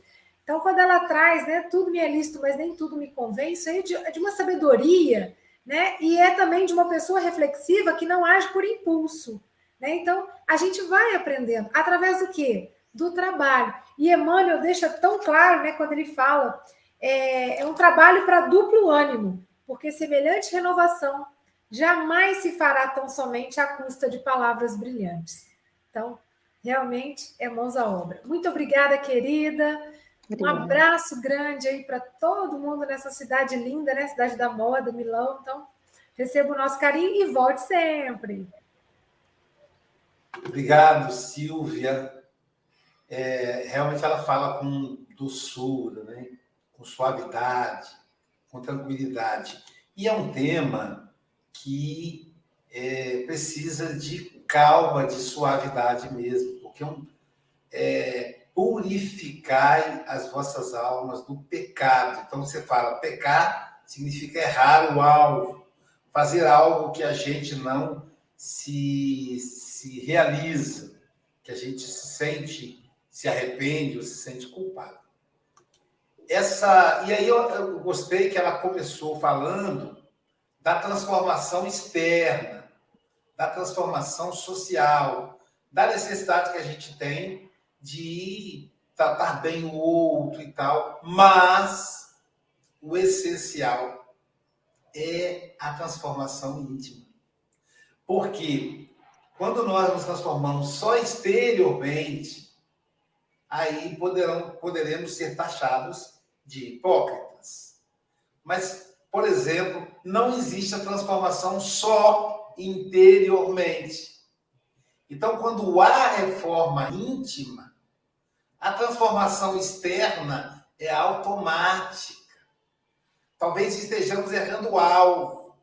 Speaker 5: Então, quando ela traz, né, tudo me é lícito, mas nem tudo me convém, isso aí é de, é de uma sabedoria, né? E é também de uma pessoa reflexiva que não age por impulso, né? Então, a gente vai aprendendo através do quê? Do trabalho. E Emmanuel deixa tão claro, né, quando ele fala, é, é um trabalho para duplo ânimo, porque semelhante renovação jamais se fará tão somente à custa de palavras brilhantes. Então, realmente é mãos à obra. Muito obrigada, querida. Obrigada. Um abraço grande aí para todo mundo nessa cidade linda, né? Cidade da moda, Milão. Então, receba o nosso carinho e volte sempre.
Speaker 4: Obrigado, Silvia. É, realmente ela fala com doçura, né? com suavidade, com tranquilidade. E é um tema que é, precisa de calma, de suavidade mesmo, porque é um, é, purificai as vossas almas do pecado. Então você fala, pecar significa errar o alvo, fazer algo que a gente não se, se realiza, que a gente se sente, se arrepende ou se sente culpado. Essa, e aí eu, eu gostei que ela começou falando da transformação externa, da transformação social, da necessidade que a gente tem de tratar bem o outro e tal, mas o essencial é a transformação íntima. Porque quando nós nos transformamos só exteriormente, aí poderão, poderemos ser taxados de hipócritas. Mas, por exemplo, não existe a transformação só interiormente. Então, quando há reforma íntima, a transformação externa é automática. Talvez estejamos errando o alvo.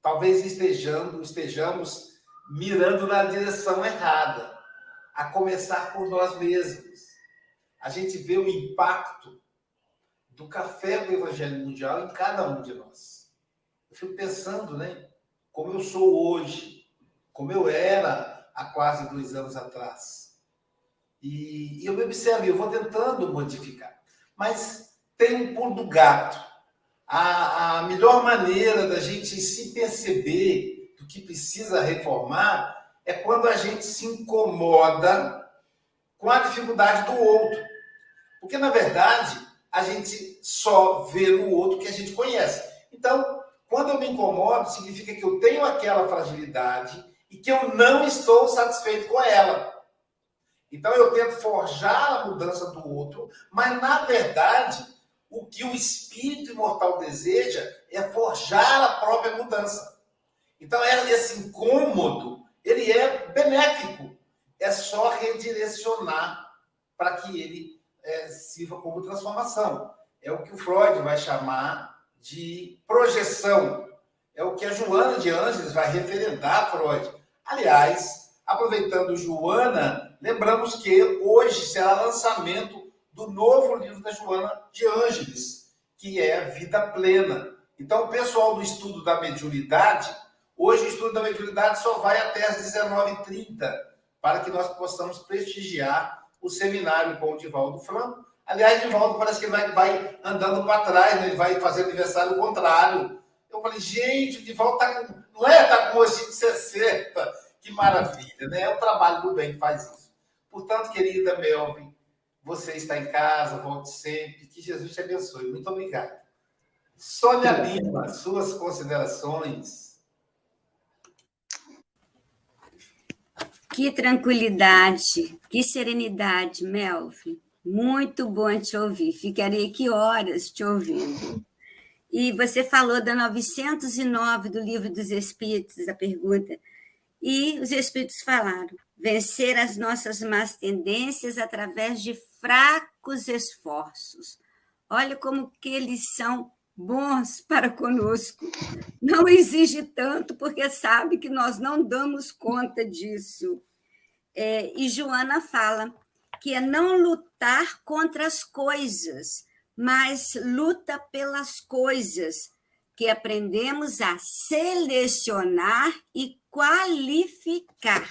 Speaker 4: Talvez estejamos, estejamos mirando na direção errada, a começar por nós mesmos. A gente vê o impacto do café do Evangelho Mundial em cada um de nós. Eu fico pensando, né? Como eu sou hoje, como eu era há quase dois anos atrás e, e eu me observo, eu vou tentando modificar. Mas tem um pulo do gato. A, a melhor maneira da gente se perceber do que precisa reformar é quando a gente se incomoda com a dificuldade do outro. Porque, na verdade, a gente só vê no outro que a gente conhece. Então, quando eu me incomodo, significa que eu tenho aquela fragilidade e que eu não estou satisfeito com ela. Então eu tento forjar a mudança do outro, mas na verdade o que o espírito imortal deseja é forjar a própria mudança. Então esse incômodo ele é benéfico, é só redirecionar para que ele é, sirva como transformação. É o que o Freud vai chamar de projeção. É o que a Joana de Ângeles vai referendar Freud. Aliás, aproveitando Joana Lembramos que hoje será lançamento do novo livro da Joana de Ângeles, que é Vida Plena. Então, o pessoal do estudo da mediunidade, hoje o estudo da mediunidade só vai até às 19h30, para que nós possamos prestigiar o seminário com o Divaldo Franco. Aliás, Divaldo parece que vai, vai andando para trás, né? ele vai fazer aniversário contrário. Eu falei, gente, o Divaldo está com. Não é? Está com gostinho de 60. Que maravilha, né? É o trabalho do bem que faz isso. Portanto, querida Melvin, você está em casa, volte sempre. Que Jesus te abençoe. Muito obrigado. Sônia Lima, suas considerações.
Speaker 8: Que tranquilidade, que serenidade, Melvin. Muito bom te ouvir. Ficarei aqui horas te ouvindo. E você falou da 909 do Livro dos Espíritos, a pergunta. E os Espíritos falaram: vencer as nossas más tendências através de fracos esforços. Olha como que eles são bons para conosco. Não exige tanto, porque sabe que nós não damos conta disso. É, e Joana fala que é não lutar contra as coisas, mas luta pelas coisas, que aprendemos a selecionar e qualificar.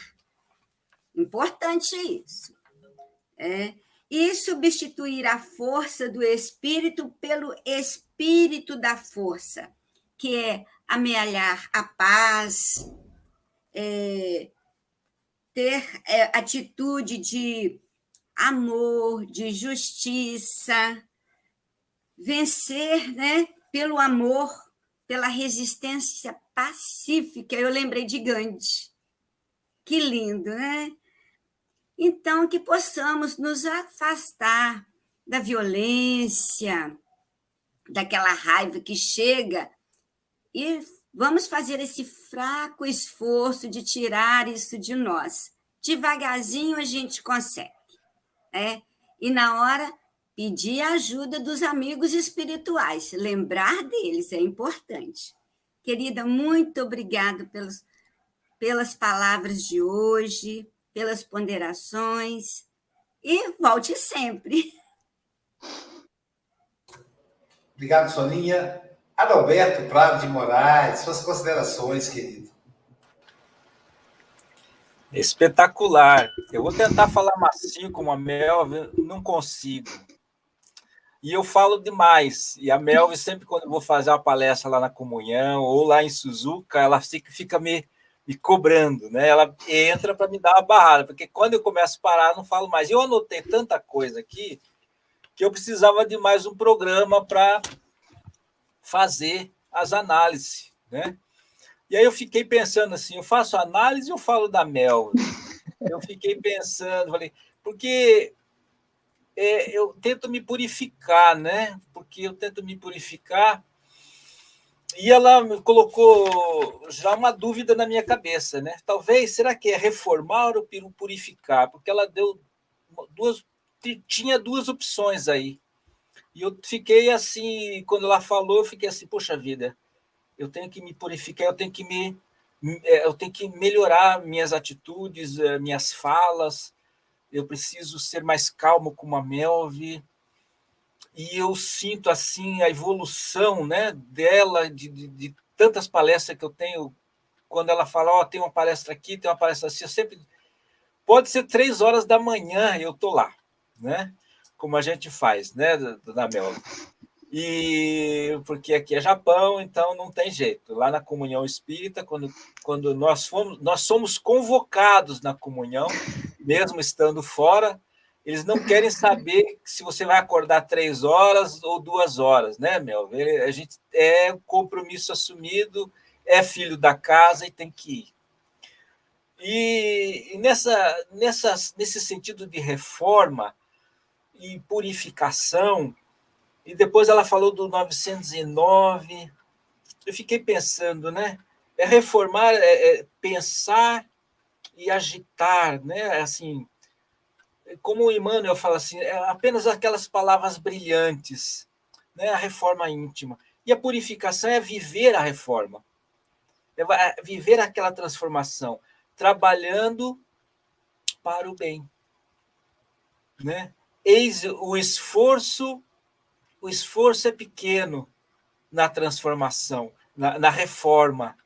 Speaker 8: Importante isso. É, e substituir a força do espírito pelo espírito da força, que é amealhar a paz, é, ter é, atitude de amor, de justiça, vencer né, pelo amor, pela resistência pacífica. Eu lembrei de Gandhi. Que lindo, né? Então, que possamos nos afastar da violência, daquela raiva que chega e vamos fazer esse fraco esforço de tirar isso de nós. Devagarzinho a gente consegue. Né? E na hora, pedir a ajuda dos amigos espirituais. Lembrar deles é importante. Querida, muito obrigada pelos, pelas palavras de hoje, pelas ponderações. E volte sempre.
Speaker 4: Obrigado, Soninha. Adalberto Prado de Moraes, suas considerações, querido.
Speaker 6: Espetacular. Eu vou tentar falar macio como a Melvin, não consigo. E eu falo demais. E a Melvin, sempre quando eu vou fazer uma palestra lá na Comunhão ou lá em Suzuka, ela fica, fica me, me cobrando, né? Ela entra para me dar uma barrada, porque quando eu começo a parar, não falo mais. Eu anotei tanta coisa aqui que eu precisava de mais um programa para fazer as análises, né? E aí eu fiquei pensando assim, eu faço análise ou falo da Mel? Eu fiquei pensando, falei, porque é, eu tento me purificar, né? Porque eu tento me purificar e ela colocou já uma dúvida na minha cabeça, né? Talvez, será que é reformar ou purificar? Porque ela deu duas, tinha duas opções aí. E eu fiquei assim, quando ela falou, eu fiquei assim, poxa vida, eu tenho que me purificar, eu tenho que me é, eu tenho que melhorar minhas atitudes, eh, minhas falas, eu preciso ser mais calmo como a Melvi, e eu sinto assim a evolução né, dela, de, de, de tantas palestras que eu tenho, quando ela fala, ó, oh, tem uma palestra aqui, tem uma palestra assim, eu sempre. Pode ser três horas da manhã, eu tô lá, né? Como a gente faz, né, da Mel. E porque aqui é Japão, então não tem jeito. Lá na comunhão espírita, quando, quando nós fomos, nós somos convocados na comunhão, mesmo estando fora, eles não querem saber se você vai acordar três horas ou duas horas, né, Mel? A gente é compromisso assumido, é filho da casa e tem que ir. E nessa, nessa, nesse sentido de reforma, e purificação. E depois ela falou do 909. Eu fiquei pensando, né? É reformar, é, é pensar e agitar, né? Assim, como o Emmanuel fala assim, é apenas aquelas palavras brilhantes, né? A reforma íntima. E a purificação é viver a reforma, é viver aquela transformação, trabalhando para o bem, né? Eis o esforço, o esforço é pequeno na transformação, na, na reforma.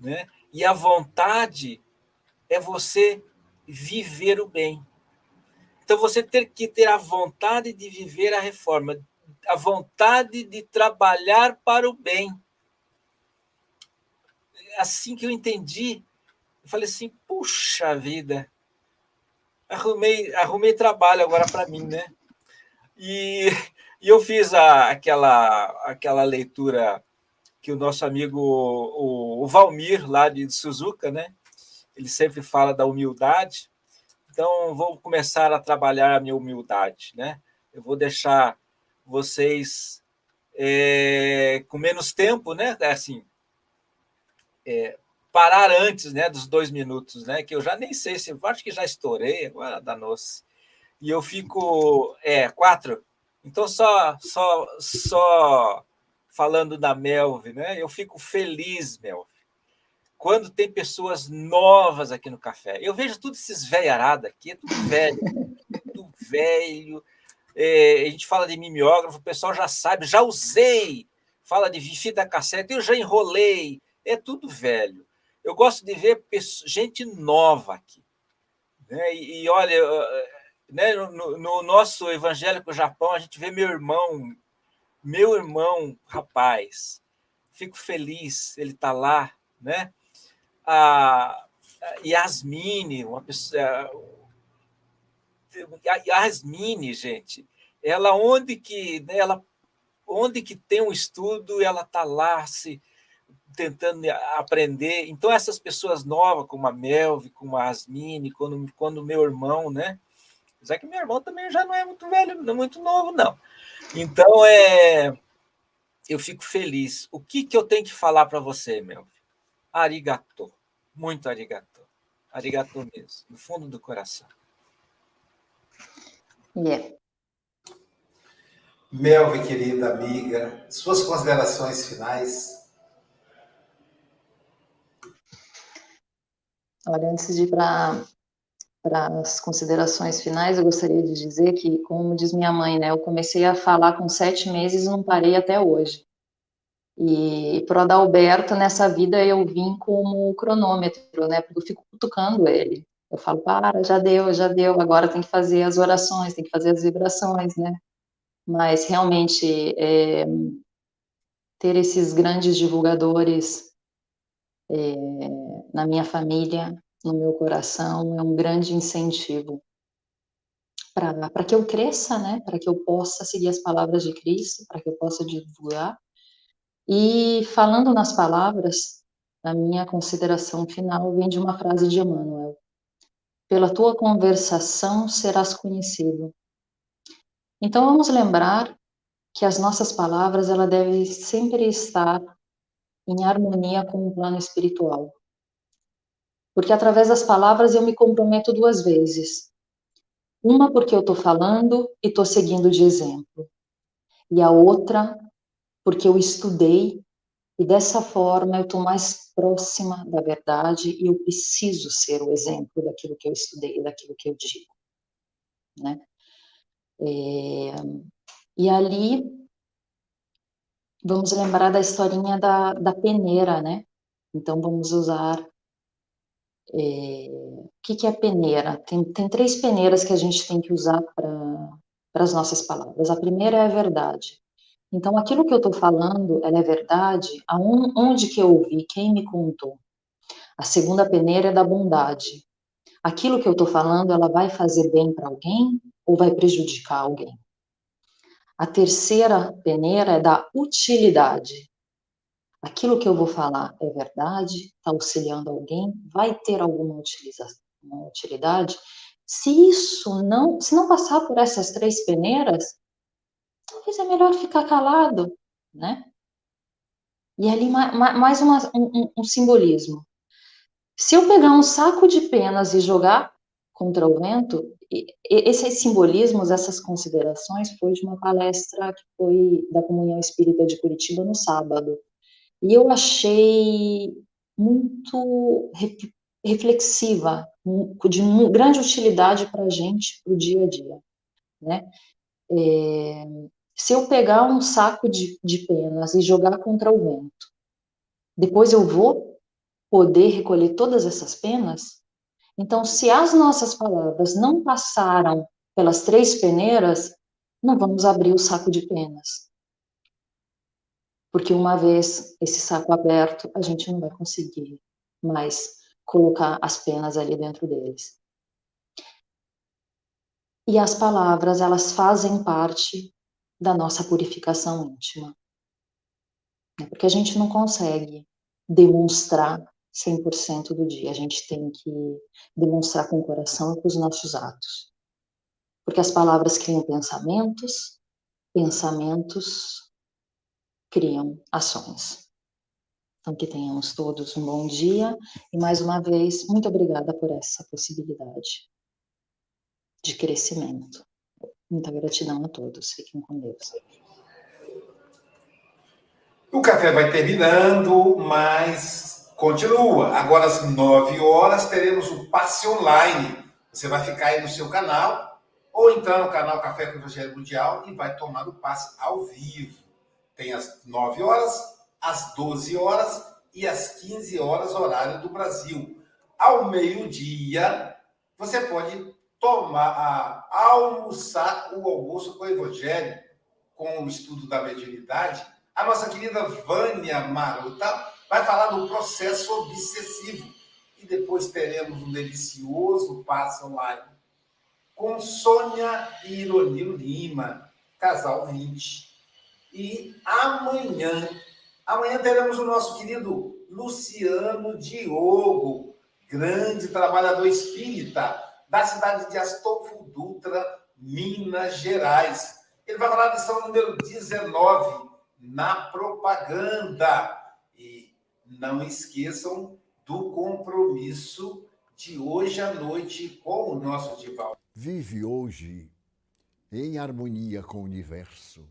Speaker 6: Né? E a vontade é você viver o bem. Então você tem que ter a vontade de viver a reforma, a vontade de trabalhar para o bem. Assim que eu entendi, eu falei assim: puxa vida, arrumei, arrumei trabalho agora para mim, né? E, e eu fiz a, aquela, aquela leitura que o nosso amigo o, o Valmir, lá de Suzuka, né? Ele sempre fala da humildade. Então, vou começar a trabalhar a minha humildade, né? Eu vou deixar vocês é, com menos tempo, né? Assim, é, parar antes né, dos dois minutos, né? Que eu já nem sei se acho que já estourei, agora danou-se. E eu fico. É, quatro. Então, só, só, só falando da Melv, né? Eu fico feliz, Melv, quando tem pessoas novas aqui no café. Eu vejo tudo esses velharada aqui, é tudo velho, tudo velho. É, a gente fala de mimeógrafo, o pessoal já sabe, já usei. Fala de fita cassete, eu já enrolei. É tudo velho. Eu gosto de ver gente nova aqui. Né? E, e olha, né, no, no, nosso evangélico Japão, a gente vê meu irmão, meu irmão, rapaz. Fico feliz, ele está lá, né? A Yasmine, uma pessoa. A Yasmine, gente, ela onde que, né, ela onde que tem um estudo, ela está lá se tentando aprender. Então, essas pessoas novas, como a Melvi, como a Asmine, quando, quando meu irmão, né? Apesar que meu irmão também já não é muito velho, não é muito novo, não. Então, é, eu fico feliz. O que, que eu tenho que falar para você, Melvi? Arigato. Muito arigato. Arigato mesmo, no fundo do coração.
Speaker 10: Yeah.
Speaker 4: Melvi, querida amiga, suas considerações finais.
Speaker 10: Olha, antes de ir para as considerações finais, eu gostaria de dizer que, como diz minha mãe, né, eu comecei a falar com sete meses e não parei até hoje. E para o Adalberto, nessa vida, eu vim como cronômetro, né, porque eu fico cutucando ele. Eu falo, para, já deu, já deu, agora tem que fazer as orações, tem que fazer as vibrações, né? Mas, realmente, é, ter esses grandes divulgadores é, na minha família, no meu coração, é um grande incentivo para que eu cresça, né? Para que eu possa seguir as palavras de Cristo, para que eu possa divulgar. E falando nas palavras, a minha consideração final vem de uma frase de Emmanuel: Pela tua conversação serás conhecido. Então vamos lembrar que as nossas palavras ela deve sempre estar em harmonia com o plano espiritual. Porque através das palavras eu me comprometo duas vezes. Uma porque eu estou falando e estou seguindo de exemplo. E a outra porque eu estudei e dessa forma eu estou mais próxima da verdade e eu preciso ser o exemplo daquilo que eu estudei daquilo que eu digo. Né? É, e ali vamos lembrar da historinha da, da peneira, né? Então vamos usar é, o que, que é peneira? Tem, tem três peneiras que a gente tem que usar para as nossas palavras. A primeira é a verdade. Então, aquilo que eu estou falando, ela é verdade, aonde que eu ouvi, quem me contou. A segunda peneira é da bondade. Aquilo que eu estou falando, ela vai fazer bem para alguém ou vai prejudicar alguém? A terceira peneira é da utilidade. Aquilo que eu vou falar é verdade, está auxiliando alguém, vai ter alguma utilidade. Se isso não, se não passar por essas três peneiras, talvez é melhor ficar calado, né? E ali mais uma, um, um simbolismo. Se eu pegar um saco de penas e jogar contra o vento, esses simbolismos, essas considerações, foi de uma palestra que foi da Comunhão Espírita de Curitiba no sábado. E eu achei muito reflexiva, de grande utilidade para a gente, para o dia a dia. Né? É, se eu pegar um saco de, de penas e jogar contra o vento, depois eu vou poder recolher todas essas penas? Então, se as nossas palavras não passaram pelas três peneiras, não vamos abrir o saco de penas. Porque uma vez esse saco aberto, a gente não vai conseguir mais colocar as penas ali dentro deles. E as palavras, elas fazem parte da nossa purificação íntima. Porque a gente não consegue demonstrar 100% do dia. A gente tem que demonstrar com o coração e com os nossos atos. Porque as palavras criam pensamentos, pensamentos criam ações. Então, que tenhamos todos um bom dia e, mais uma vez, muito obrigada por essa possibilidade de crescimento. Muita gratidão a todos. Fiquem com Deus.
Speaker 4: O café vai terminando, mas continua. Agora, às 9 horas, teremos o passe online. Você vai ficar aí no seu canal, ou entrar no canal Café com o Evangelho Mundial e vai tomar o passe ao vivo. Tem às 9 horas, às 12 horas e às 15 horas, horário do Brasil. Ao meio-dia, você pode tomar, almoçar o almoço com o Evangelho, com o estudo da mediunidade. A nossa querida Vânia Maruta vai falar do processo obsessivo. E depois teremos um delicioso passo online com Sônia e Ironil Lima, casal 20. E amanhã, amanhã teremos o nosso querido Luciano Diogo, grande trabalhador espírita da cidade de Astolfo Dutra, Minas Gerais. Ele vai falar da lição número 19, na propaganda. E não esqueçam do compromisso de hoje à noite com o nosso Dival.
Speaker 1: Vive hoje em harmonia com o universo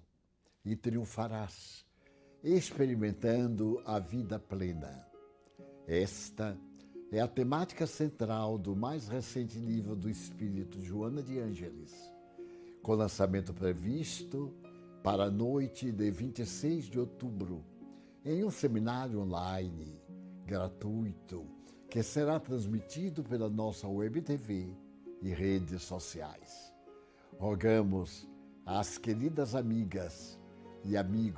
Speaker 1: e triunfarás, experimentando a vida plena. Esta é a temática central do mais recente livro do Espírito Joana de Ângeles, com lançamento previsto para a noite de 26 de outubro, em um seminário online gratuito que será transmitido pela nossa web TV e redes sociais. Rogamos às queridas amigas e amigos